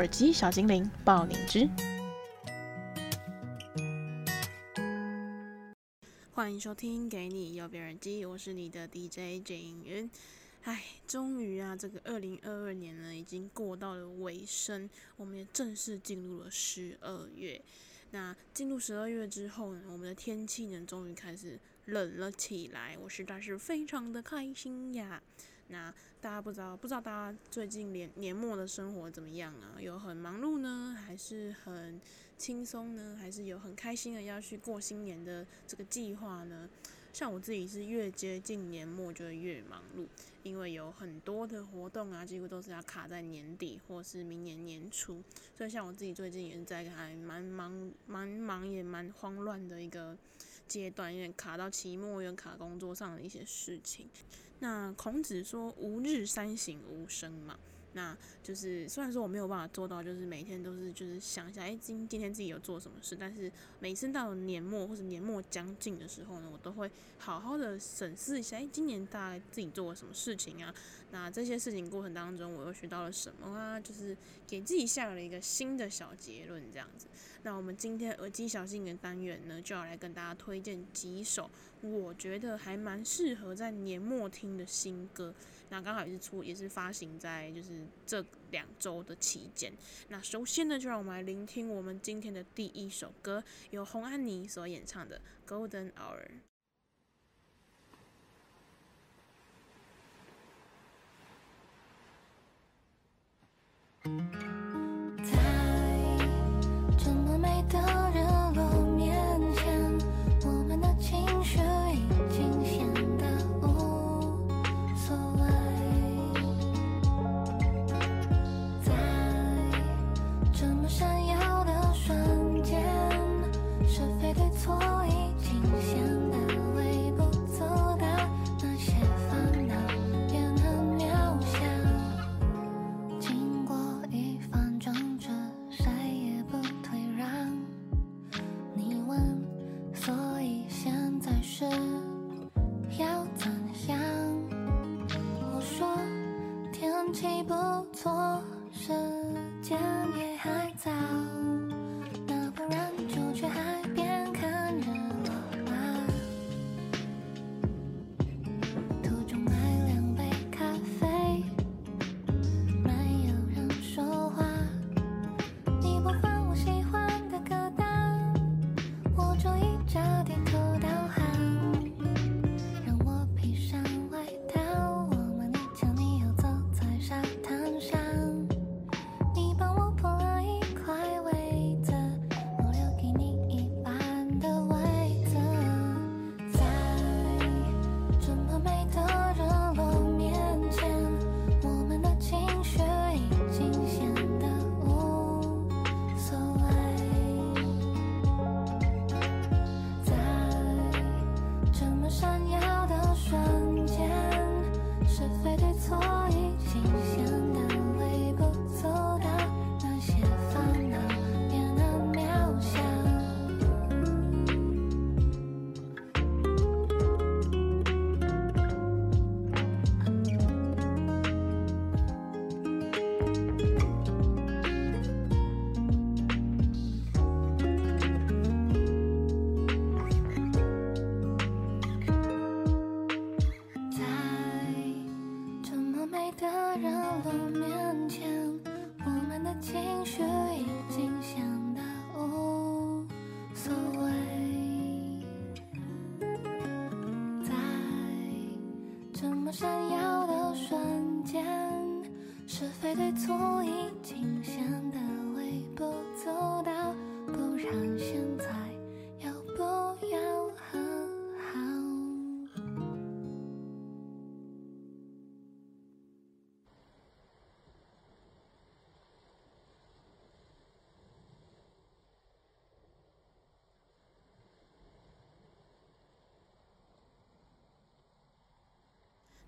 耳机小精灵爆你知，欢迎收听《给你右边耳机》，我是你的 DJ 景云。唉，终于啊，这个二零二二年呢，已经过到了尾声，我们也正式进入了十二月。那进入十二月之后呢，我们的天气呢，终于开始冷了起来，我实在是非常的开心呀。那大家不知道，不知道大家最近年年末的生活怎么样啊？有很忙碌呢，还是很轻松呢？还是有很开心的要去过新年的这个计划呢？像我自己是越接近年末就会越忙碌，因为有很多的活动啊，几乎都是要卡在年底或是明年年初。所以像我自己最近也是在还蛮忙、蛮忙也蛮慌乱的一个阶段，有点卡到期末，又卡工作上的一些事情。那孔子说“吾日三省吾身”嘛，那就是虽然说我没有办法做到，就是每天都是就是想一下，哎，今今天自己有做什么事，但是每次到年末或者年末将近的时候呢，我都会好好的审视一下，哎，今年大概自己做了什么事情啊？那这些事情过程当中，我又学到了什么啊？就是给自己下了一个新的小结论，这样子。那我们今天耳机小精灵的单元呢，就要来跟大家推荐几首我觉得还蛮适合在年末听的新歌。那刚好也是出，也是发行在就是这两周的期间。那首先呢，就让我们来聆听我们今天的第一首歌，由洪安妮所演唱的《Golden Hour》。在这么美的日落面前我们的情绪已经显得无所谓在这么闪耀的瞬间是非对错。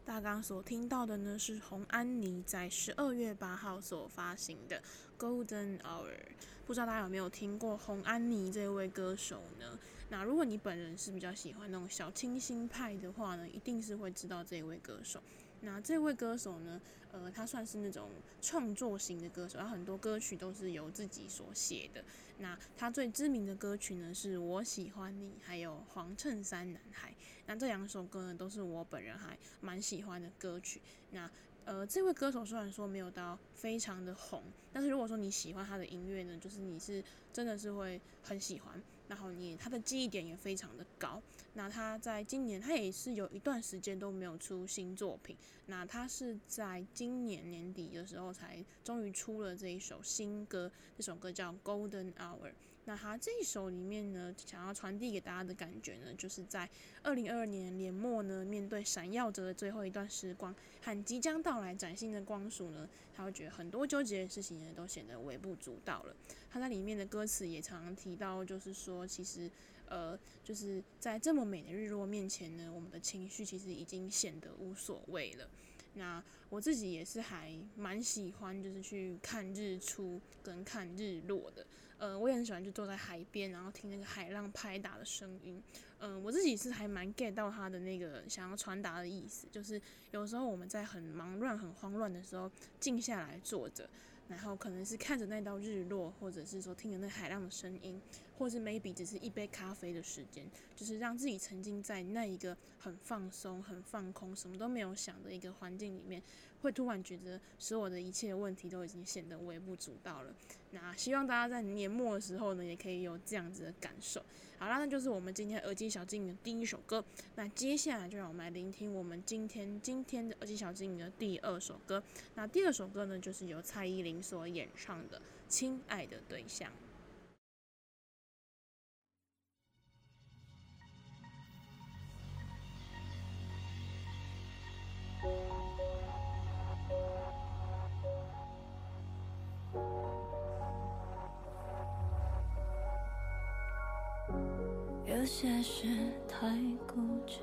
大纲所听到的呢，是洪安妮在十二月八号所发行的《Golden Hour》。不知道大家有没有听过洪安妮这位歌手呢？那如果你本人是比较喜欢那种小清新派的话呢，一定是会知道这位歌手。那这位歌手呢，呃，他算是那种创作型的歌手，他很多歌曲都是由自己所写的。那他最知名的歌曲呢，是我喜欢你，还有黄衬衫男孩。那这两首歌呢，都是我本人还蛮喜欢的歌曲。那呃，这位歌手虽然说没有到非常的红，但是如果说你喜欢他的音乐呢，就是你是真的是会很喜欢。然后你他的记忆点也非常的高。那他在今年，他也是有一段时间都没有出新作品。那他是在今年年底的时候才终于出了这一首新歌，这首歌叫《Golden Hour》。那他这一首里面呢，想要传递给大家的感觉呢，就是在二零二二年年末呢，面对闪耀着的最后一段时光和即将到来崭新的光束呢，他会觉得很多纠结的事情呢，都显得微不足道了。他在里面的歌词也常常提到，就是说，其实，呃，就是在这么美的日落面前呢，我们的情绪其实已经显得无所谓了。那我自己也是还蛮喜欢，就是去看日出跟看日落的。呃，我也很喜欢就坐在海边，然后听那个海浪拍打的声音。嗯、我自己是还蛮 get 到他的那个想要传达的意思，就是有时候我们在很忙乱、很慌乱的时候，静下来坐着，然后可能是看着那道日落，或者是说听着那海浪的声音，或是 maybe 只是一杯咖啡的时间，就是让自己沉浸在那一个很放松、很放空、什么都没有想的一个环境里面。会突然觉得所有的一切问题都已经显得微不足道了。那希望大家在年末的时候呢，也可以有这样子的感受。好啦，那就是我们今天耳机小精灵的第一首歌。那接下来就让我们来聆听我们今天今天的耳机小精灵的第二首歌。那第二首歌呢，就是由蔡依林所演唱的《亲爱的对象》。只，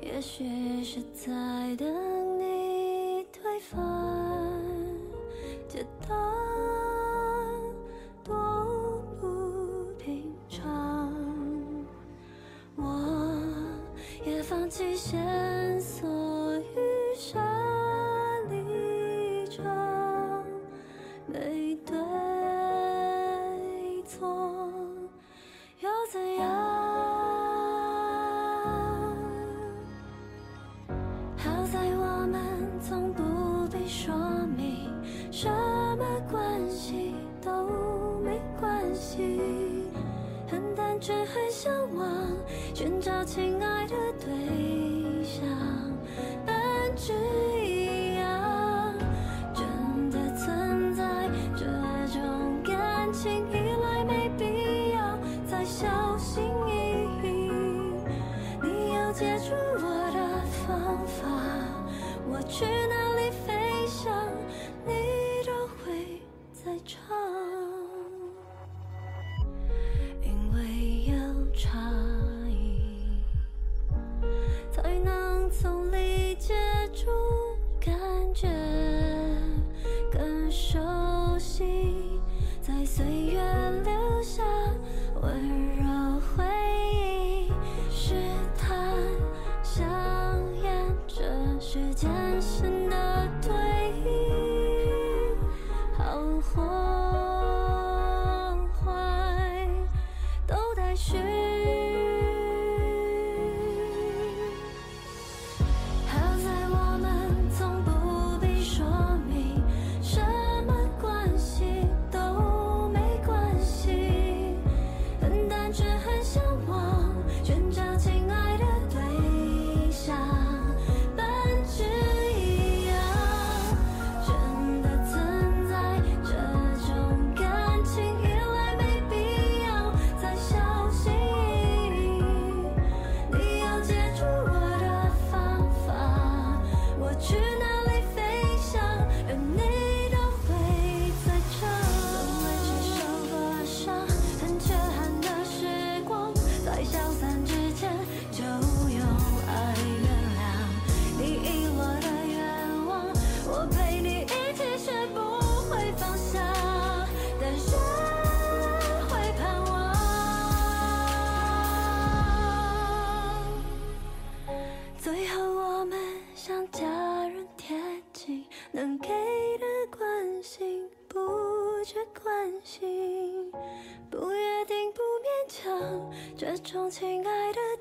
也许是在等你推翻，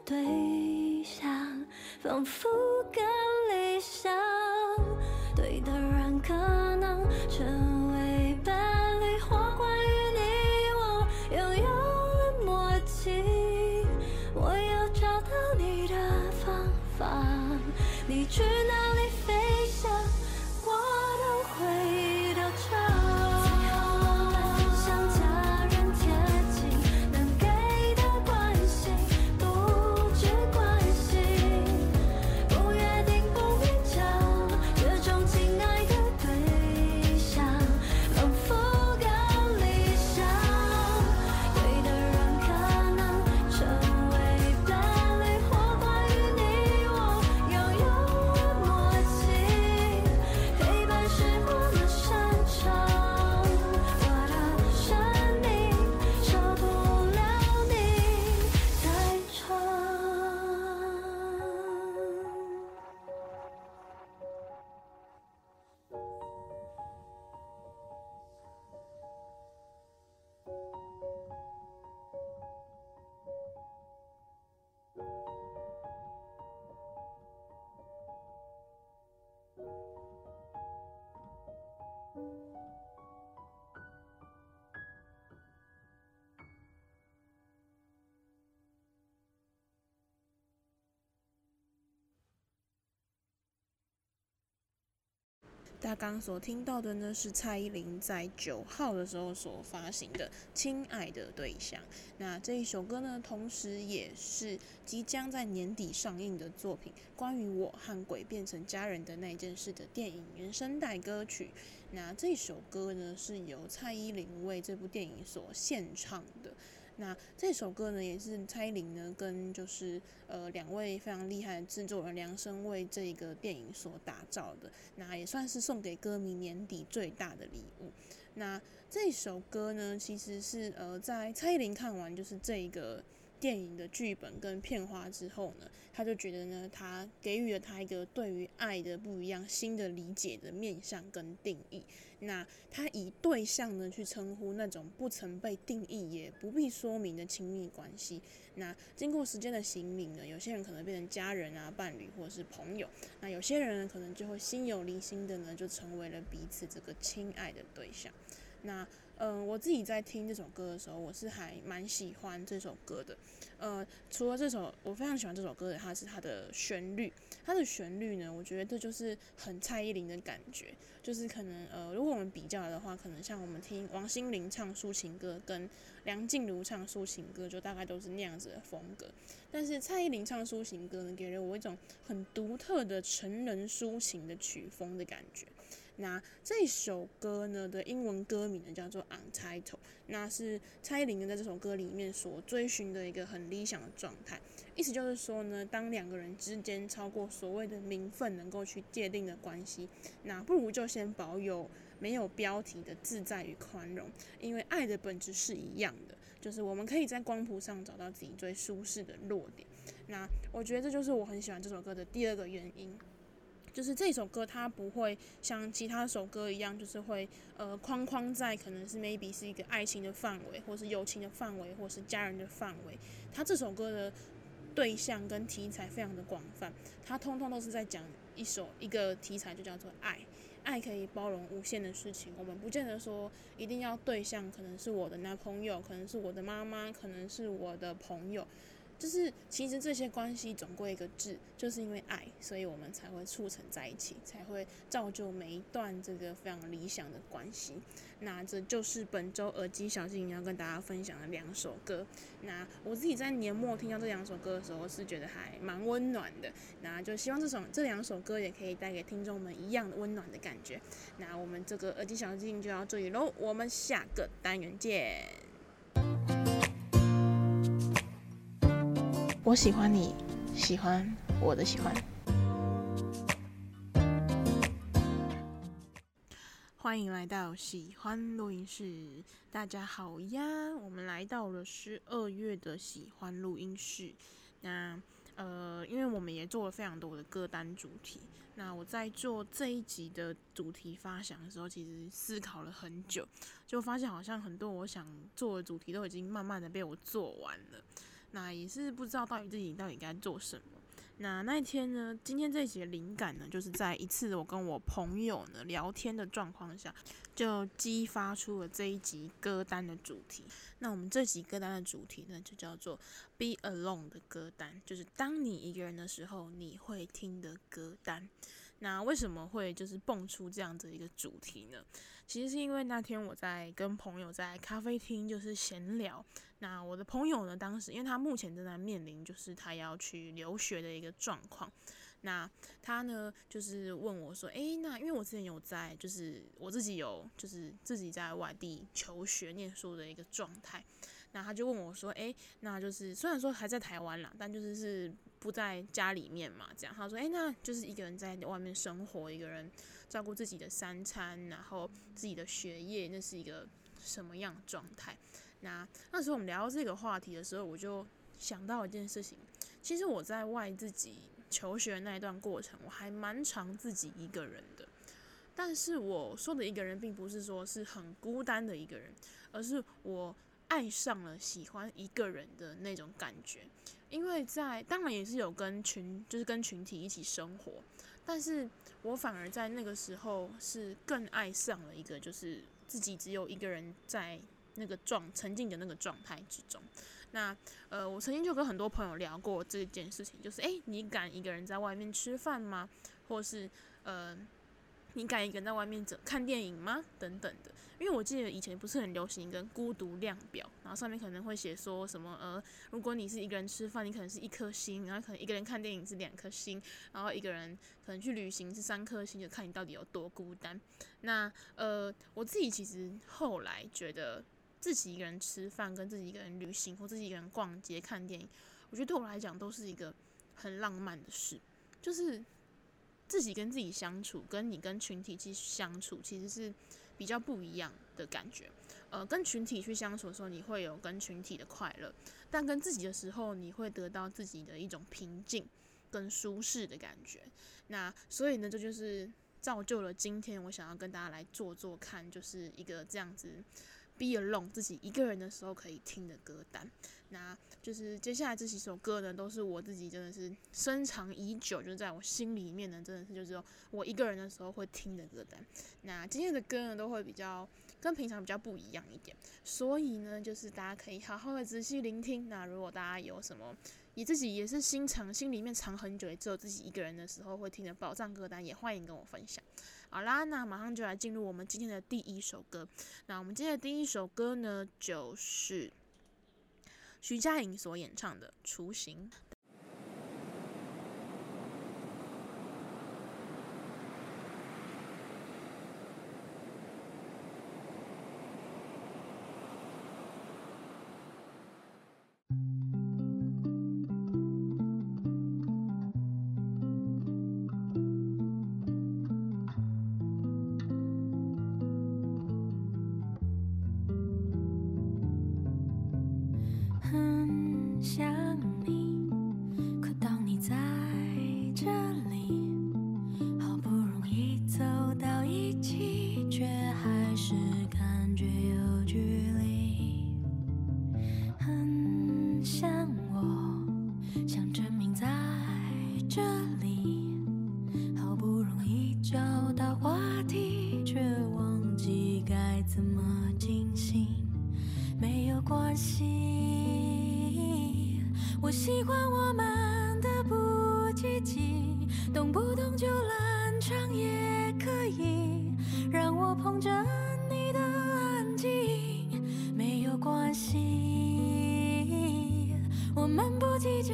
对象，仿佛更理想。对的人可能成为伴侣，或关于你我拥有了默契。我要找到你的方法，你去大家刚刚所听到的呢，是蔡依林在九号的时候所发行的《亲爱的对象》。那这一首歌呢，同时也是即将在年底上映的作品《关于我和鬼变成家人的那件事》的电影原声带歌曲。那这首歌呢，是由蔡依林为这部电影所献唱的。那这首歌呢，也是蔡依林呢跟就是呃两位非常厉害的制作人量身为这个电影所打造的，那也算是送给歌迷年底最大的礼物。那这首歌呢，其实是呃在蔡依林看完就是这个。电影的剧本跟片花之后呢，他就觉得呢，他给予了他一个对于爱的不一样新的理解的面向跟定义。那他以对象呢去称呼那种不曾被定义也不必说明的亲密关系。那经过时间的洗礼呢，有些人可能变成家人啊、伴侣或者是朋友。那有些人呢，可能就会心有灵犀的呢，就成为了彼此这个亲爱的对象。那嗯，我自己在听这首歌的时候，我是还蛮喜欢这首歌的。呃，除了这首，我非常喜欢这首歌的，它是它的旋律。它的旋律呢，我觉得这就是很蔡依林的感觉。就是可能呃，如果我们比较的话，可能像我们听王心凌唱抒情歌，跟梁静茹唱抒情歌，就大概都是那样子的风格。但是蔡依林唱抒情歌呢，给了我一种很独特的成人抒情的曲风的感觉。那这首歌呢的英文歌名呢叫做 UN TITLE 那是蔡依林呢在这首歌里面所追寻的一个很理想的状态。意思就是说呢，当两个人之间超过所谓的名分能够去界定的关系，那不如就先保有没有标题的自在与宽容，因为爱的本质是一样的，就是我们可以在光谱上找到自己最舒适的落点。那我觉得这就是我很喜欢这首歌的第二个原因。就是这首歌，它不会像其他首歌一样，就是会呃框框在可能是 maybe 是一个爱情的范围，或是友情的范围，或是家人的范围。它这首歌的对象跟题材非常的广泛，它通通都是在讲一首一个题材，就叫做爱。爱可以包容无限的事情，我们不见得说一定要对象，可能是我的男朋友，可能是我的妈妈，可能是我的朋友。就是其实这些关系总归一个字，就是因为爱，所以我们才会促成在一起，才会造就每一段这个非常理想的关系。那这就是本周耳机小精灵要跟大家分享的两首歌。那我自己在年末听到这两首歌的时候，是觉得还蛮温暖的。那就希望这首这两首歌也可以带给听众们一样的温暖的感觉。那我们这个耳机小精灵就到这里喽，我们下个单元见。我喜欢你，喜欢我的喜欢。欢迎来到喜欢录音室，大家好呀！我们来到了十二月的喜欢录音室。那呃，因为我们也做了非常多的歌单主题。那我在做这一集的主题发想的时候，其实思考了很久，就发现好像很多我想做的主题都已经慢慢的被我做完了。那也是不知道到底自己到底该做什么。那那一天呢，今天这一集的灵感呢，就是在一次我跟我朋友呢聊天的状况下，就激发出了这一集歌单的主题。那我们这集歌单的主题呢，就叫做 Be Alone 的歌单，就是当你一个人的时候，你会听的歌单。那为什么会就是蹦出这样子一个主题呢？其实是因为那天我在跟朋友在咖啡厅就是闲聊。那我的朋友呢，当时因为他目前正在面临就是他要去留学的一个状况。那他呢，就是问我说：“诶，那因为我之前有在，就是我自己有就是自己在外地求学念书的一个状态。那他就问我说：‘诶，那就是虽然说还在台湾啦，但就是是。’”不在家里面嘛，这样他说，诶，那就是一个人在外面生活，一个人照顾自己的三餐，然后自己的学业，那是一个什么样的状态？那那时候我们聊到这个话题的时候，我就想到一件事情，其实我在外自己求学那一段过程，我还蛮常自己一个人的。但是我说的一个人，并不是说是很孤单的一个人，而是我爱上了喜欢一个人的那种感觉。因为在当然也是有跟群，就是跟群体一起生活，但是我反而在那个时候是更爱上了一个，就是自己只有一个人在那个状沉浸的那个状态之中。那呃，我曾经就跟很多朋友聊过这件事情，就是诶，你敢一个人在外面吃饭吗？或是呃，你敢一个人在外面走看电影吗？等等的。因为我记得以前不是很流行一个孤独量表，然后上面可能会写说什么呃，如果你是一个人吃饭，你可能是一颗星，然后可能一个人看电影是两颗星，然后一个人可能去旅行是三颗星，就看你到底有多孤单。那呃，我自己其实后来觉得自己一个人吃饭，跟自己一个人旅行，或自己一个人逛街看电影，我觉得对我来讲都是一个很浪漫的事，就是自己跟自己相处，跟你跟群体去相处，其实是。比较不一样的感觉，呃，跟群体去相处的时候，你会有跟群体的快乐，但跟自己的时候，你会得到自己的一种平静跟舒适的感觉。那所以呢，这就是造就了今天我想要跟大家来做做看，就是一个这样子 be alone 自己一个人的时候可以听的歌单。那就是接下来这几首歌呢，都是我自己真的是深藏已久，就是在我心里面呢，真的是就是我一个人的时候会听的歌单。那今天的歌呢，都会比较跟平常比较不一样一点，所以呢，就是大家可以好好的仔细聆听。那如果大家有什么你自己也是心藏心里面藏很久，也只有自己一个人的时候会听的宝藏歌单，也欢迎跟我分享。好啦，那马上就来进入我们今天的第一首歌。那我们今天的第一首歌呢，就是。徐佳莹所演唱的《雏形》。怎么进行？没有关系，我喜欢我们的不积极，动不动就冷场，也可以让我捧着你的安静。没有关系，我们不计较。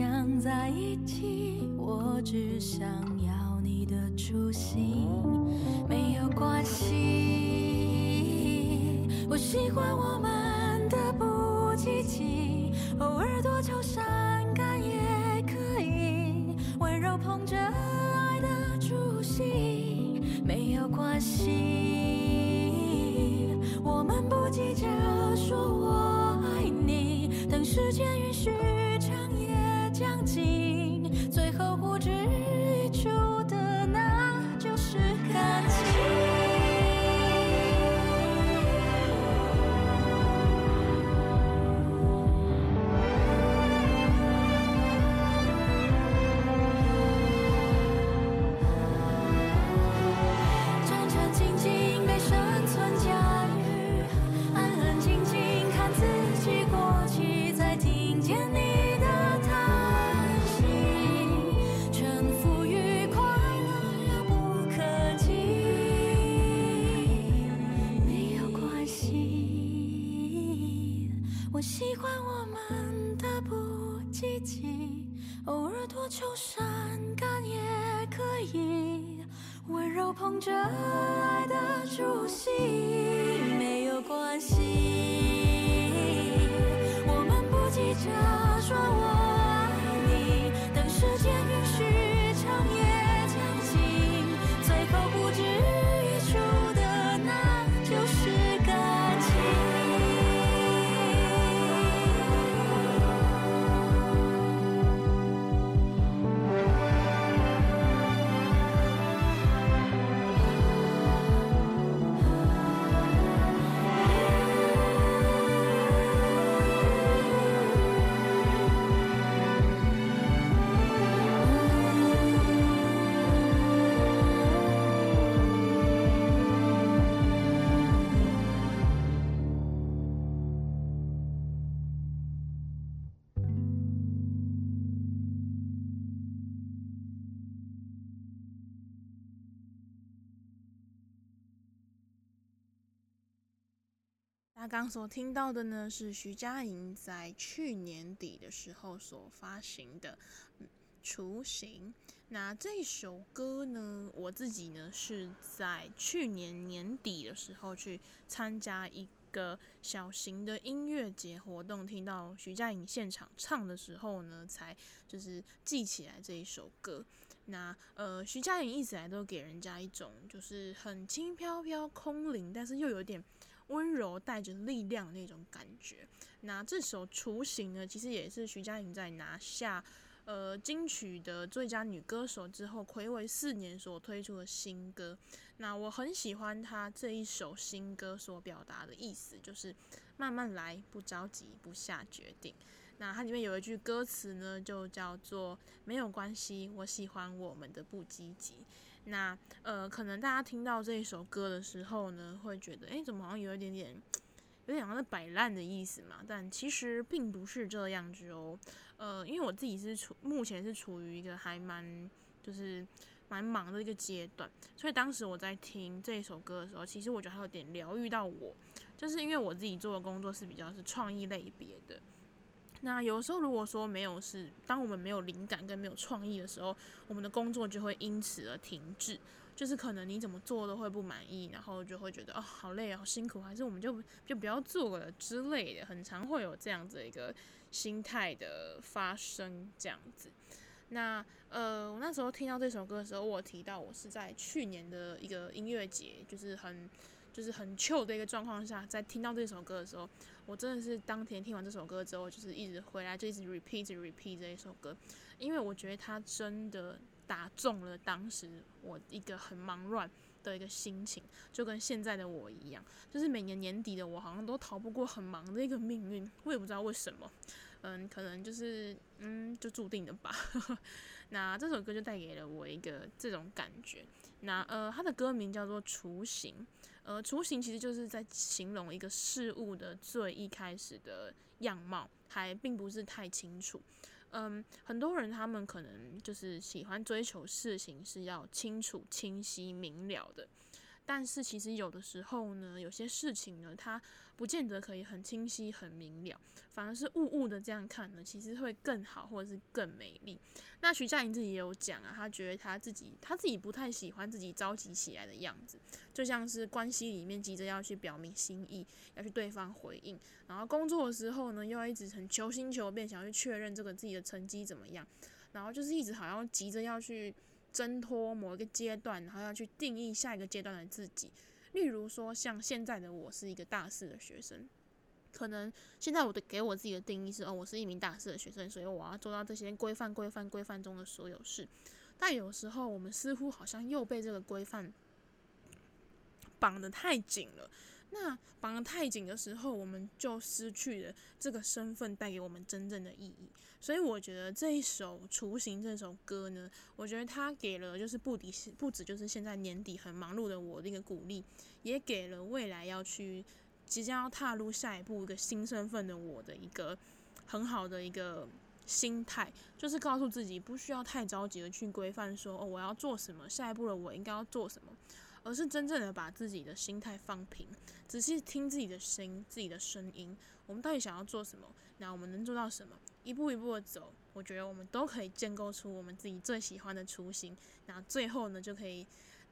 想在一起，我只想要你的初心，没有关系。我喜欢我们的不积极，偶尔刚所听到的呢，是徐佳莹在去年底的时候所发行的《雏形》。那这首歌呢，我自己呢是在去年年底的时候去参加一个小型的音乐节活动，听到徐佳莹现场唱的时候呢，才就是记起来这一首歌。那呃，徐佳莹一直来都给人家一种就是很轻飘飘、空灵，但是又有点。温柔带着力量的那种感觉。那这首《雏形》呢，其实也是徐佳莹在拿下呃金曲的最佳女歌手之后，睽违四年所推出的新歌。那我很喜欢她这一首新歌所表达的意思，就是慢慢来，不着急，不下决定。那它里面有一句歌词呢，就叫做“没有关系，我喜欢我们的不积极”。那呃，可能大家听到这一首歌的时候呢，会觉得，诶，怎么好像有一点点，有点像是摆烂的意思嘛？但其实并不是这样子哦。呃，因为我自己是处目前是处于一个还蛮就是蛮忙的一个阶段，所以当时我在听这一首歌的时候，其实我觉得还有点疗愈到我，就是因为我自己做的工作是比较是创意类别的。那有时候，如果说没有是，当我们没有灵感跟没有创意的时候，我们的工作就会因此而停滞，就是可能你怎么做都会不满意，然后就会觉得哦，好累，好辛苦，还是我们就就不要做了之类的，很常会有这样子一个心态的发生，这样子。那呃，我那时候听到这首歌的时候，我提到我是在去年的一个音乐节，就是很。就是很旧的一个状况下，在听到这首歌的时候，我真的是当天听完这首歌之后，就是一直回来就一直 repeat repeat 这一首歌，因为我觉得它真的打中了当时我一个很忙乱的一个心情，就跟现在的我一样，就是每年年底的我好像都逃不过很忙的一个命运，我也不知道为什么，嗯，可能就是嗯，就注定的吧。那这首歌就带给了我一个这种感觉。那呃，它的歌名叫做《雏形》。呃，雏形其实就是在形容一个事物的最一开始的样貌，还并不是太清楚。嗯，很多人他们可能就是喜欢追求事情是要清楚、清晰、明了的。但是其实有的时候呢，有些事情呢，它不见得可以很清晰、很明了，反而是雾雾的这样看呢，其实会更好，或者是更美丽。那徐佳莹自己也有讲啊，她觉得她自己，她自己不太喜欢自己着急起来的样子，就像是关系里面急着要去表明心意，要去对方回应，然后工作的时候呢，又一直很求新求变，想要去确认这个自己的成绩怎么样，然后就是一直好像急着要去。挣脱某一个阶段，然后要去定义下一个阶段的自己。例如说，像现在的我是一个大四的学生，可能现在我的给我自己的定义是：哦，我是一名大四的学生，所以我要做到这些规范、规范、规范中的所有事。但有时候，我们似乎好像又被这个规范绑得太紧了。那绑得太紧的时候，我们就失去了这个身份带给我们真正的意义。所以我觉得这一首《雏形》这首歌呢，我觉得它给了就是不敌不止就是现在年底很忙碌的我的一个鼓励，也给了未来要去即将要踏入下一步一个新身份的我的一个很好的一个心态，就是告诉自己不需要太着急的去规范说哦，我要做什么，下一步的我应该要做什么。而是真正的把自己的心态放平，仔细听自己的声音、自己的声音。我们到底想要做什么？那我们能做到什么？一步一步的走，我觉得我们都可以建构出我们自己最喜欢的雏形。那最后呢，就可以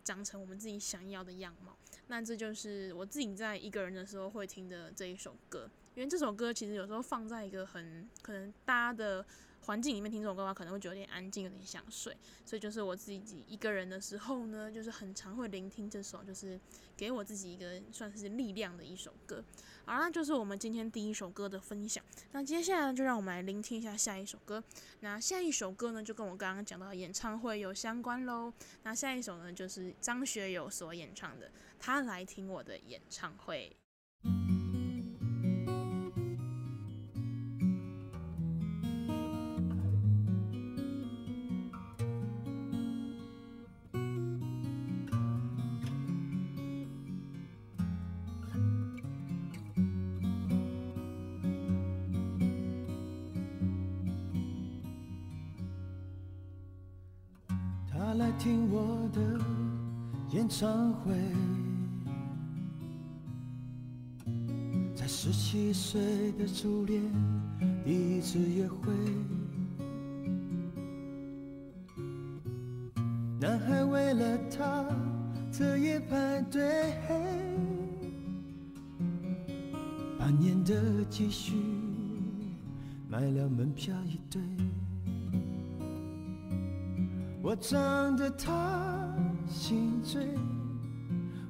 长成我们自己想要的样貌。那这就是我自己在一个人的时候会听的这一首歌。因为这首歌其实有时候放在一个很可能大家的。环境里面听这种歌的话，可能会觉得有点安静，有点想睡，所以就是我自己一个人的时候呢，就是很常会聆听这首，就是给我自己一个算是力量的一首歌。好，那就是我们今天第一首歌的分享。那接下来就让我们来聆听一下下一首歌。那下一首歌呢，就跟我刚刚讲到的演唱会有相关喽。那下一首呢，就是张学友所演唱的《他来听我的演唱会》。在十七岁的初恋第一次约会，男孩为了她彻夜排队，半年的积蓄买了门票一对。我唱得她心醉，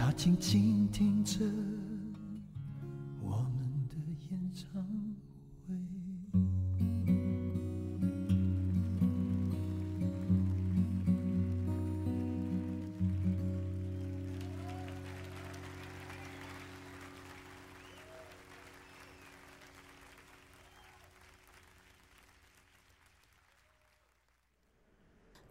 他静静听着。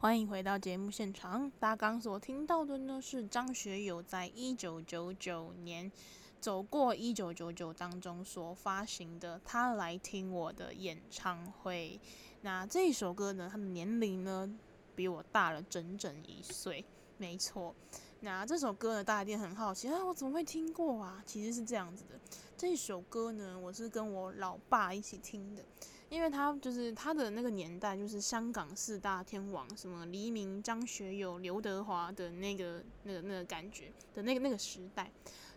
欢迎回到节目现场。大家刚所听到的呢，是张学友在一九九九年走过一九九九当中所发行的《他来听我的演唱会》。那这首歌呢，他的年龄呢比我大了整整一岁。没错。那这首歌呢，大家一定很好奇啊，我怎么会听过啊？其实是这样子的，这首歌呢，我是跟我老爸一起听的。因为他就是他的那个年代，就是香港四大天王，什么黎明、张学友、刘德华的那个、那个、那个感觉的那个那个时代。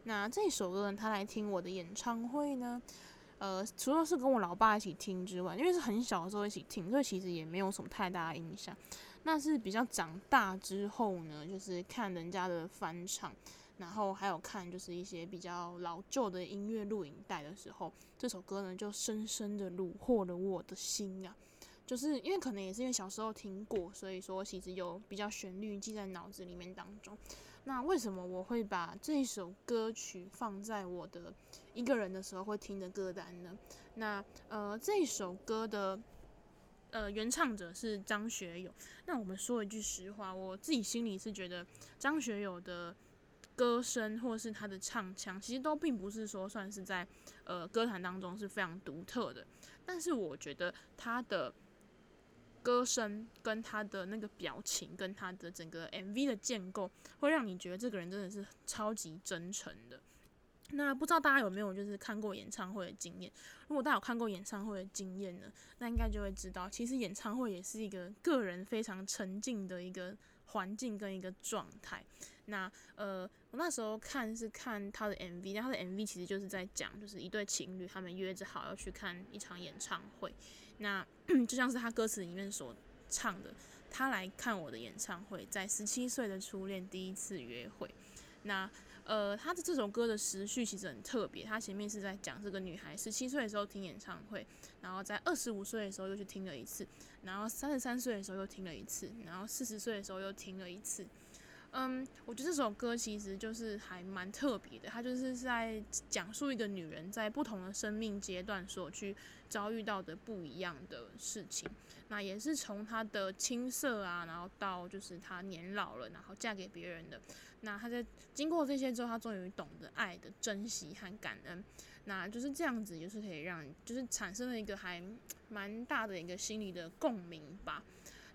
那这首歌呢，他来听我的演唱会呢，呃，除了是跟我老爸一起听之外，因为是很小的时候一起听，所以其实也没有什么太大的印象。那是比较长大之后呢，就是看人家的翻唱。然后还有看，就是一些比较老旧的音乐录影带的时候，这首歌呢就深深的虏获了我的心啊！就是因为可能也是因为小时候听过，所以说其实有比较旋律记在脑子里面当中。那为什么我会把这首歌曲放在我的一个人的时候会听的歌单呢？那呃，这首歌的呃原唱者是张学友。那我们说一句实话，我自己心里是觉得张学友的。歌声或是他的唱腔，其实都并不是说算是在呃歌坛当中是非常独特的。但是我觉得他的歌声跟他的那个表情，跟他的整个 MV 的建构，会让你觉得这个人真的是超级真诚的。那不知道大家有没有就是看过演唱会的经验？如果大家有看过演唱会的经验呢，那应该就会知道，其实演唱会也是一个个人非常沉浸的一个环境跟一个状态。那呃，我那时候看是看他的 MV，那他的 MV 其实就是在讲，就是一对情侣他们约着好要去看一场演唱会。那 就像是他歌词里面所唱的，他来看我的演唱会，在十七岁的初恋第一次约会。那呃，他的这首歌的时序其实很特别，他前面是在讲这个女孩十七岁的时候听演唱会，然后在二十五岁的时候又去听了一次，然后三十三岁的时候又听了一次，然后四十岁的时候又听了一次。嗯，我觉得这首歌其实就是还蛮特别的，它就是在讲述一个女人在不同的生命阶段所去遭遇到的不一样的事情。那也是从她的青涩啊，然后到就是她年老了，然后嫁给别人的。那她在经过这些之后，她终于懂得爱的珍惜和感恩。那就是这样子，就是可以让就是产生了一个还蛮大的一个心理的共鸣吧。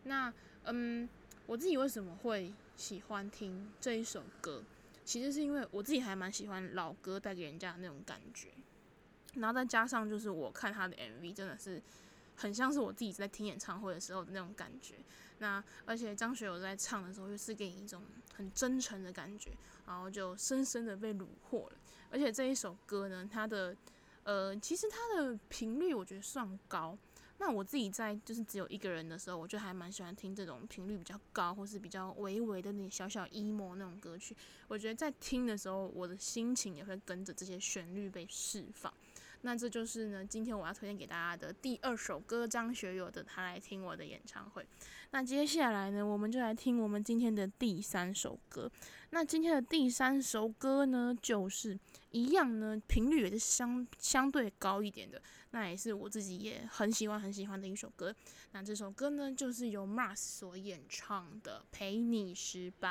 那嗯，我自己为什么会喜欢听这一首歌，其实是因为我自己还蛮喜欢老歌带给人家的那种感觉，然后再加上就是我看他的 MV，真的是很像是我自己在听演唱会的时候的那种感觉。那而且张学友在唱的时候，又是给你一种很真诚的感觉，然后就深深的被虏获了。而且这一首歌呢，它的呃，其实它的频率我觉得算高。那我自己在就是只有一个人的时候，我就还蛮喜欢听这种频率比较高，或是比较微微的那小小 emo 那种歌曲。我觉得在听的时候，我的心情也会跟着这些旋律被释放。那这就是呢，今天我要推荐给大家的第二首歌，张学友的《他来听我的演唱会》。那接下来呢，我们就来听我们今天的第三首歌。那今天的第三首歌呢，就是一样呢，频率也是相相对高一点的。那也是我自己也很喜欢很喜欢的一首歌。那这首歌呢，就是由 Mars 所演唱的《陪你失败》。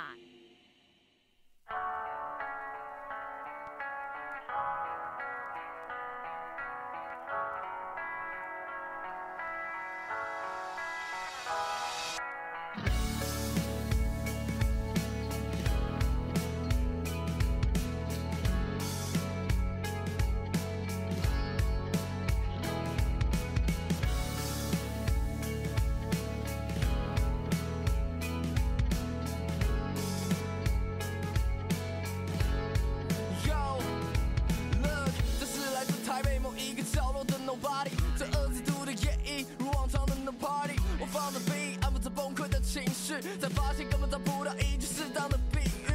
才发现根本找不到一句适当的比喻。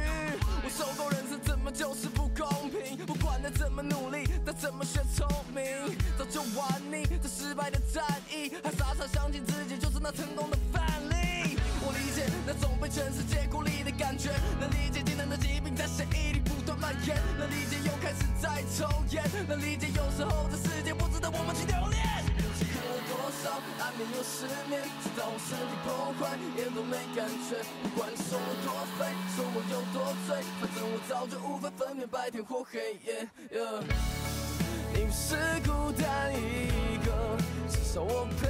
我受够人生怎么就是不公平，不管他怎么努力，他怎么学聪明，早就玩腻这失败的战役，还傻傻相信自己就是那成功的范例。我理解那种被全世界孤立的感觉，能理解艰难的疾病在血液里不断蔓延，能理解又开始在抽烟，能理解有时候这世界不值得我们去留恋。多少安眠又失眠，直到我身体崩坏，眼都没感觉。不管你说我多废，说我有多醉，反正我早就无法分辨白天或黑夜。你不是孤单一个，至少我陪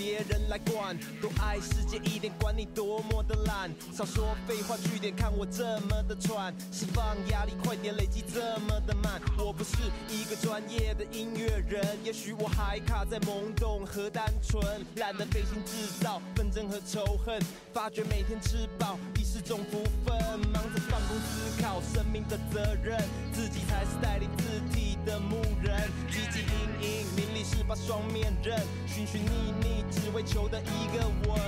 别人来管，多爱世界一点，管你多么的懒。少说废话，句点，看我这么的喘，释放压力，快点累积这么的慢。我不是一个专业的音乐人，也许我还卡在懵懂和单纯，懒得费心制造纷争和仇恨，发觉每天吃饱已是种福分，忙着放空思考生命的责任，自己才是带领自己的牧人，汲汲营营，名利是把双面刃。寻寻觅觅，只为求得一个吻。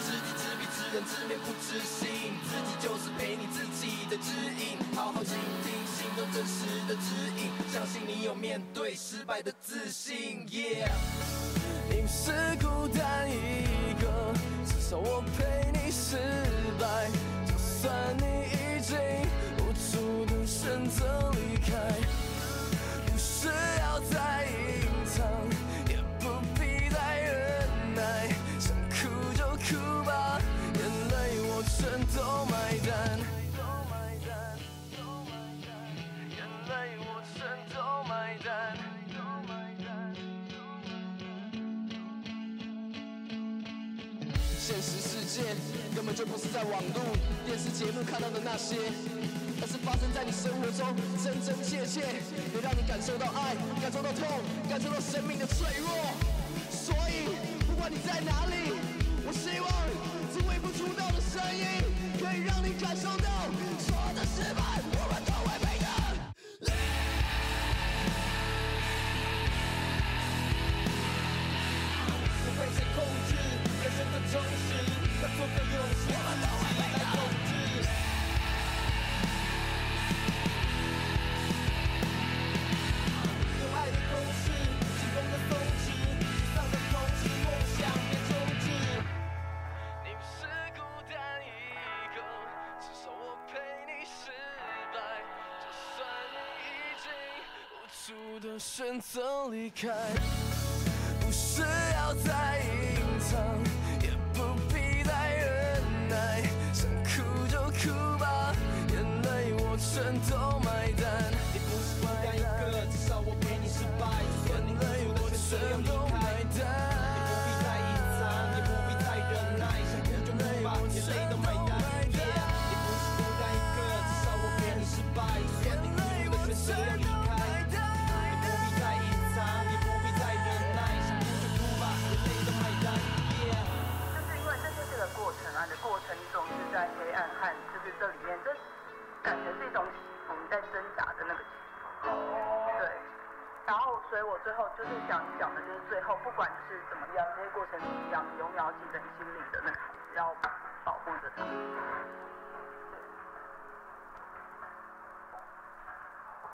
知己知彼，知人知面不知心。自己就是陪你自己的指引。好好倾听心中真实的指引，相信你有面对失败的自信。Yeah，你不是孤单一个，至少我陪你失败。就算你已经无助的选择离开，只要再隐藏也不必再忍耐想哭就哭吧眼泪我全都买单。都买单都买单眼泪我全都买单。现实世界根本就不是在网路、电视节目看到的那些，而是发生在你生活中真真切切，能让你感受到爱、感受到痛、感受到生命的脆弱。所以，不管你在哪里，我希望这微不足道的声音，可以让你感受到所有的失败，我们都走离开，不需要再隐藏。东，我们在挣扎的那个地方，对，然后，所以我最后就是想讲的，就是最后，不管是怎么样，这些过程一样，你永远要记在心里的那个，要保护着它。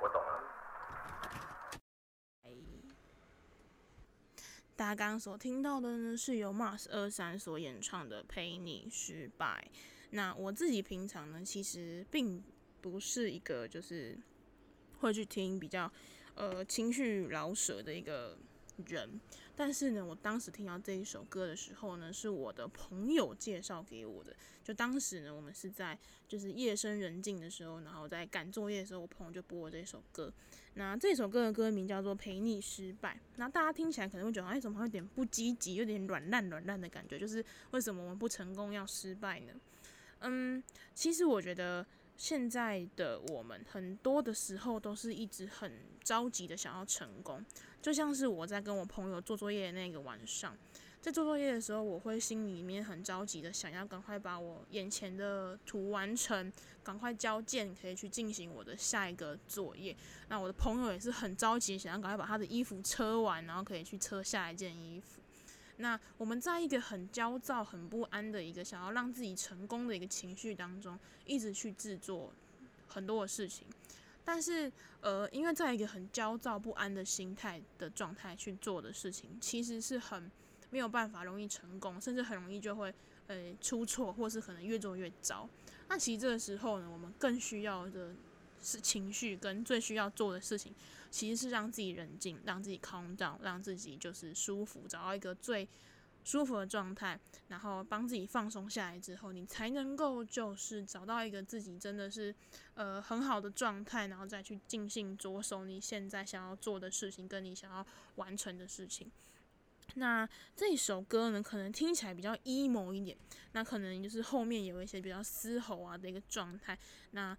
我懂了。大家刚刚所听到的呢，是由 Mars 二三所演唱的《陪你失败》。那我自己平常呢，其实并。不是一个就是会去听比较。呃，情绪老舍的一个人，但是呢，我当时听到这一首歌的时候呢，是我的朋友介绍给我的。就当时呢，我们是在就是夜深人静的时候，然后在赶作业的时候，我朋友就播了这首歌。那这首歌的歌名叫做《陪你失败》。那大家听起来可能会觉得，哎，怎么会有点不积极，有点软烂软烂的感觉？就是为什么我们不成功要失败呢？嗯，其实我觉得。现在的我们很多的时候都是一直很着急的想要成功，就像是我在跟我朋友做作业的那个晚上，在做作业的时候，我会心里面很着急的想要赶快把我眼前的图完成，赶快交件，可以去进行我的下一个作业。那我的朋友也是很着急，想要赶快把他的衣服车完，然后可以去车下一件衣服。那我们在一个很焦躁、很不安的一个想要让自己成功的一个情绪当中，一直去制作很多的事情，但是呃，因为在一个很焦躁不安的心态的状态去做的事情，其实是很没有办法容易成功，甚至很容易就会呃出错，或是可能越做越糟。那其实这个时候呢，我们更需要的是情绪，跟最需要做的事情。其实是让自己冷静，让自己 calm down，让自己就是舒服，找到一个最舒服的状态，然后帮自己放松下来之后，你才能够就是找到一个自己真的是呃很好的状态，然后再去尽兴着手你现在想要做的事情，跟你想要完成的事情。那这首歌呢，可能听起来比较 emo 一点，那可能就是后面有一些比较嘶吼啊的一个状态，那。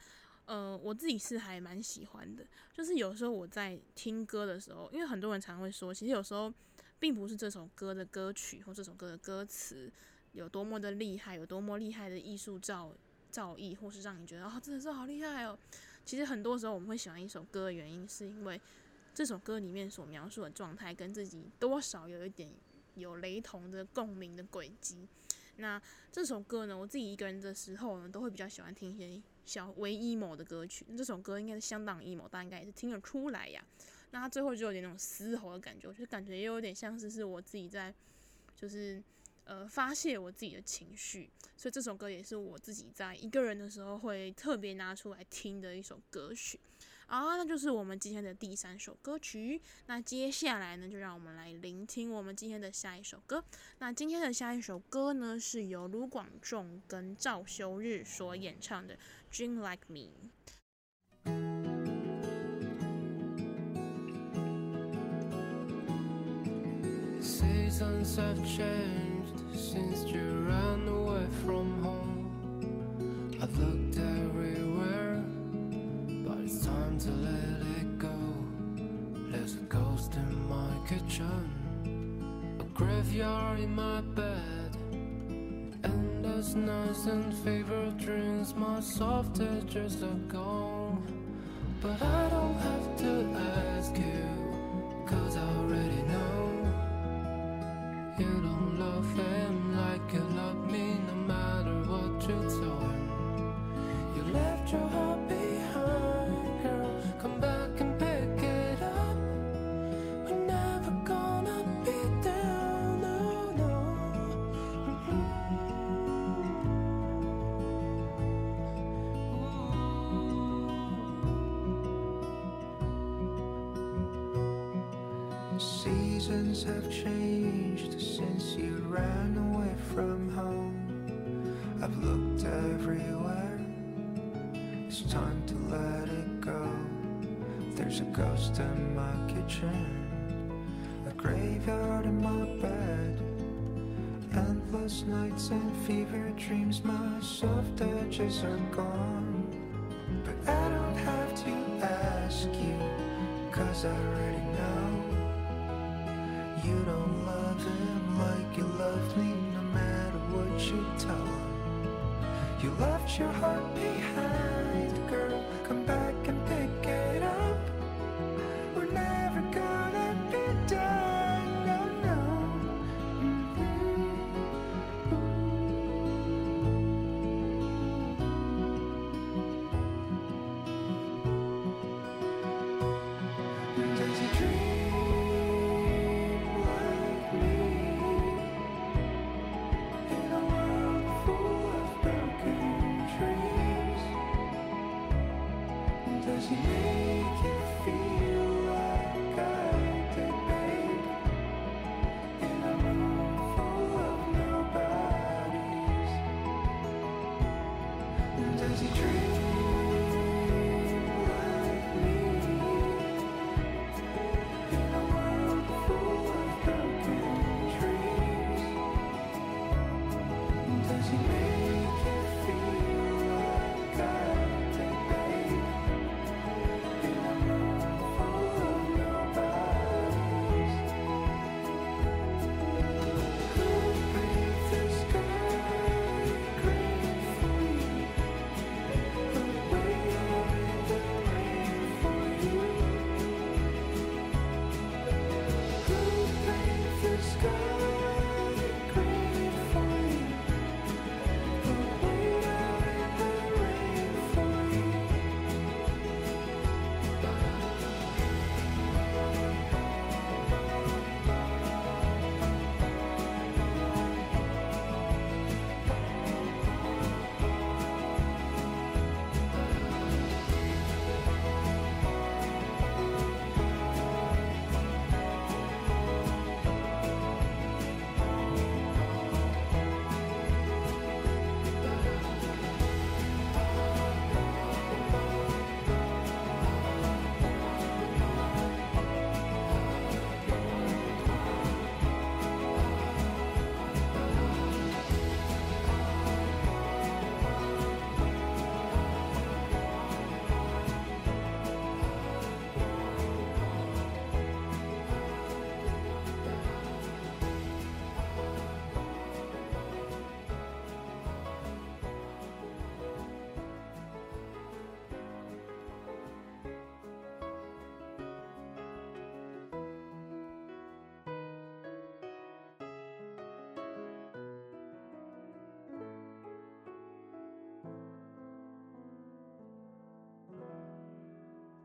呃，我自己是还蛮喜欢的，就是有时候我在听歌的时候，因为很多人常会说，其实有时候并不是这首歌的歌曲或这首歌的歌词有多么的厉害，有多么厉害的艺术造造诣，或是让你觉得啊、哦，真的是好厉害哦。其实很多时候我们会喜欢一首歌的原因，是因为这首歌里面所描述的状态跟自己多少有一点有雷同的共鸣的轨迹。那这首歌呢，我自己一个人的时候呢，都会比较喜欢听一些。小微 emo 的歌曲，这首歌应该是相当 emo，大家应该也是听得出来呀。那他最后就有点那种嘶吼的感觉，我就感觉也有点像是是我自己在，就是呃发泄我自己的情绪，所以这首歌也是我自己在一个人的时候会特别拿出来听的一首歌曲。啊，那就是我们今天的第三首歌曲。那接下来呢，就让我们来聆听我们今天的下一首歌。那今天的下一首歌呢，是由卢广仲跟赵修日所演唱的《dream like me. Seasons have changed since you ran away from home. I've looked everywhere, but it's time to let it go. There's a ghost in my kitchen, a graveyard in my bed sleepless nights and favorite dreams, my soft edges are gone. But I don't have to ask you, cause I already know you don't love it. nights and fever dreams My soft touches are gone. But I don't have to ask you Cause I already know. You don't love him like you love me No matter what you tell him You left your heart behind, girl. Come back and pick it up. does he make you feel?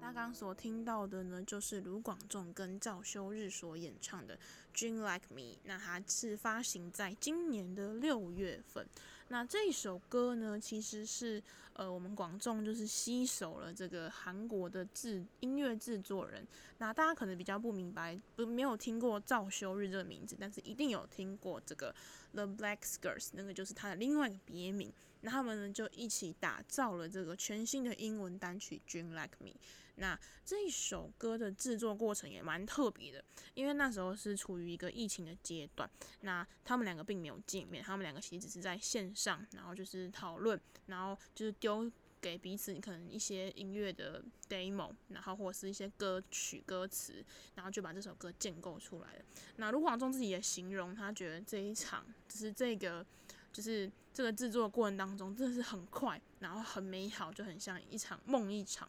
刚刚所听到的呢，就是卢广仲跟赵修日所演唱的《Dream Like Me》，那它是发行在今年的六月份。那这首歌呢，其实是呃我们广仲就是吸收了这个韩国的制音乐制作人。那大家可能比较不明白，不没有听过赵修日这个名字，但是一定有听过这个 The Black Skirts，那个就是他的另外一个别名。那他们呢就一起打造了这个全新的英文单曲《Dream Like Me》。那这一首歌的制作过程也蛮特别的，因为那时候是处于一个疫情的阶段，那他们两个并没有见面，他们两个其实只是在线上，然后就是讨论，然后就是丢给彼此可能一些音乐的 demo，然后或者是一些歌曲歌词，然后就把这首歌建构出来了。那卢广仲自己也形容，他觉得这一场就是这个就是这个制作过程当中真的是很快，然后很美好，就很像一场梦一场。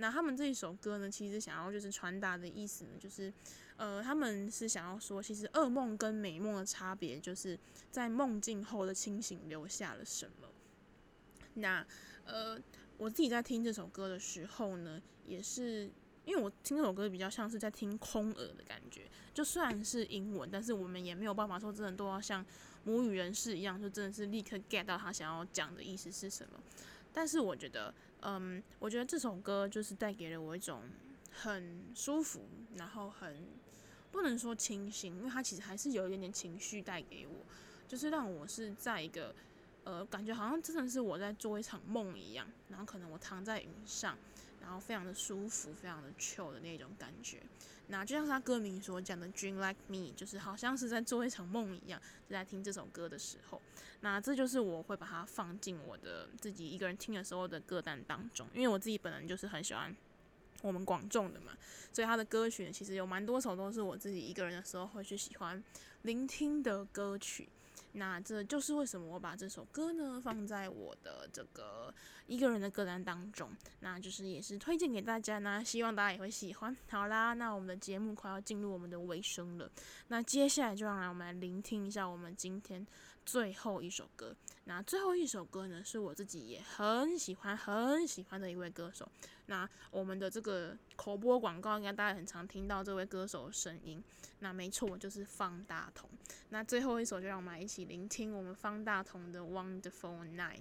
那他们这一首歌呢，其实想要就是传达的意思呢，就是，呃，他们是想要说，其实噩梦跟美梦的差别，就是在梦境后的清醒留下了什么。那，呃，我自己在听这首歌的时候呢，也是因为我听这首歌比较像是在听空耳的感觉，就虽然是英文，但是我们也没有办法说真的都要像母语人士一样，就真的是立刻 get 到他想要讲的意思是什么。但是我觉得。嗯，我觉得这首歌就是带给了我一种很舒服，然后很不能说清新，因为它其实还是有一点点情绪带给我，就是让我是在一个呃，感觉好像真的是我在做一场梦一样，然后可能我躺在云上，然后非常的舒服，非常的 chill 的那种感觉。那就像是他歌名所讲的 “Dream Like Me”，就是好像是在做一场梦一样，就在听这首歌的时候。那这就是我会把它放进我的自己一个人听的时候的歌单当中，因为我自己本人就是很喜欢我们广众的嘛，所以他的歌曲，其实有蛮多首都是我自己一个人的时候会去喜欢聆听的歌曲。那这就是为什么我把这首歌呢放在我的这个一个人的歌单当中，那就是也是推荐给大家呢，希望大家也会喜欢。好啦，那我们的节目快要进入我们的尾声了，那接下来就让来我们来聆听一下我们今天最后一首歌。那最后一首歌呢，是我自己也很喜欢很喜欢的一位歌手。那我们的这个口播广告，应该大家很常听到这位歌手的声音。那没错，就是方大同。那最后一首，就让我们一起聆听我们方大同的《Wonderful Night》。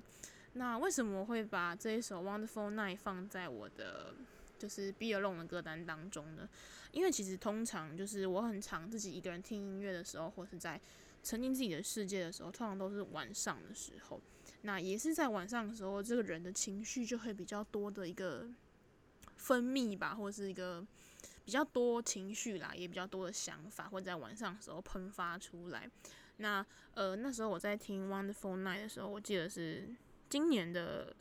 那为什么我会把这一首《Wonderful Night》放在我的就是 Be Alone 的歌单当中呢？因为其实通常就是我很常自己一个人听音乐的时候，或是在沉浸自己的世界的时候，通常都是晚上的时候。那也是在晚上的时候，这个人的情绪就会比较多的一个分泌吧，或者是一个比较多情绪啦，也比较多的想法会在晚上的时候喷发出来。那呃，那时候我在听《Wonderful Night》的时候，我记得是今年的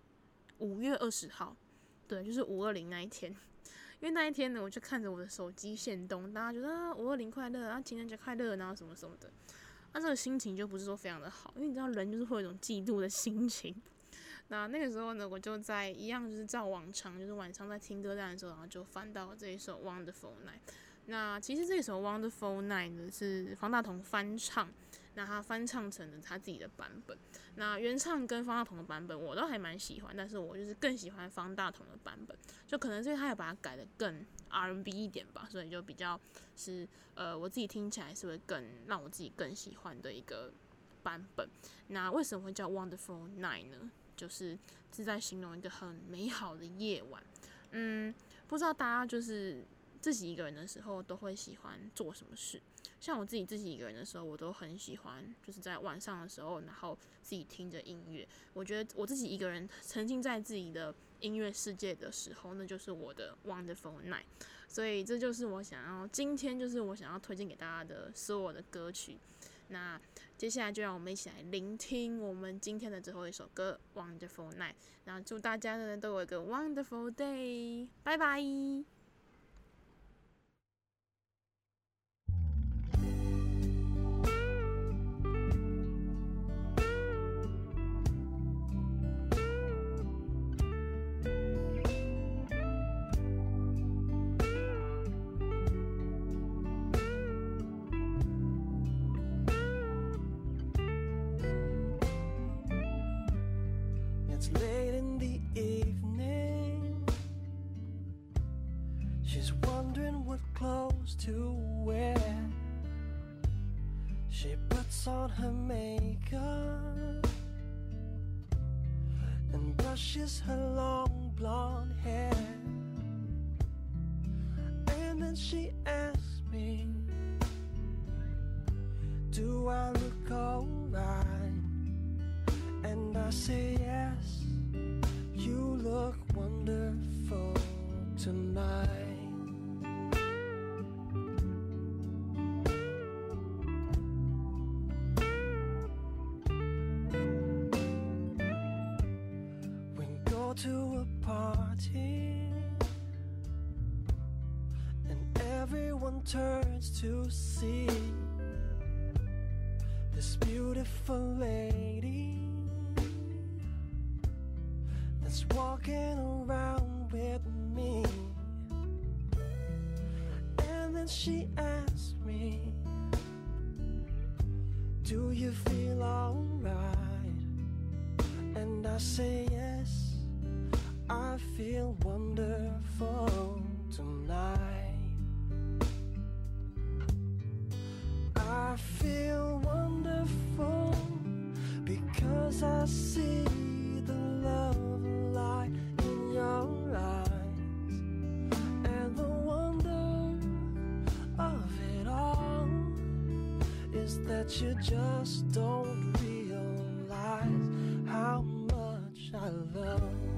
五月二十号，对，就是五二零那一天。因为那一天呢，我就看着我的手机限动，大家觉得，五二零快乐啊，情人节快乐，然后什么什么的，他这个心情就不是说非常的好，因为你知道人就是会有一种嫉妒的心情。那那个时候呢，我就在一样就是照往常，就是晚上在听歌单的时候，然后就翻到这一首《Wonderful Night》。那其实这首《Wonderful Night》呢是方大同翻唱。那他翻唱成了他自己的版本，那原唱跟方大同的版本我都还蛮喜欢，但是我就是更喜欢方大同的版本，就可能是因为他要把它改的更 R&B 一点吧，所以就比较是呃我自己听起来是会更让我自己更喜欢的一个版本。那为什么会叫 Wonderful Night 呢？就是是在形容一个很美好的夜晚。嗯，不知道大家就是自己一个人的时候都会喜欢做什么事？像我自己自己一个人的时候，我都很喜欢，就是在晚上的时候，然后自己听着音乐。我觉得我自己一个人沉浸在自己的音乐世界的时候，那就是我的 Wonderful Night。所以这就是我想要今天就是我想要推荐给大家的所有的歌曲。那接下来就让我们一起来聆听我们今天的最后一首歌 Wonderful Night。然后祝大家呢都有一个 Wonderful Day，拜拜。on her makeup and brushes her long blonde hair. And then she turns to see this beautiful lady that's walking around with me. And then she asks me do you feel alright? And I say yes I feel is that you just don't realize how much I love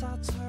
I talk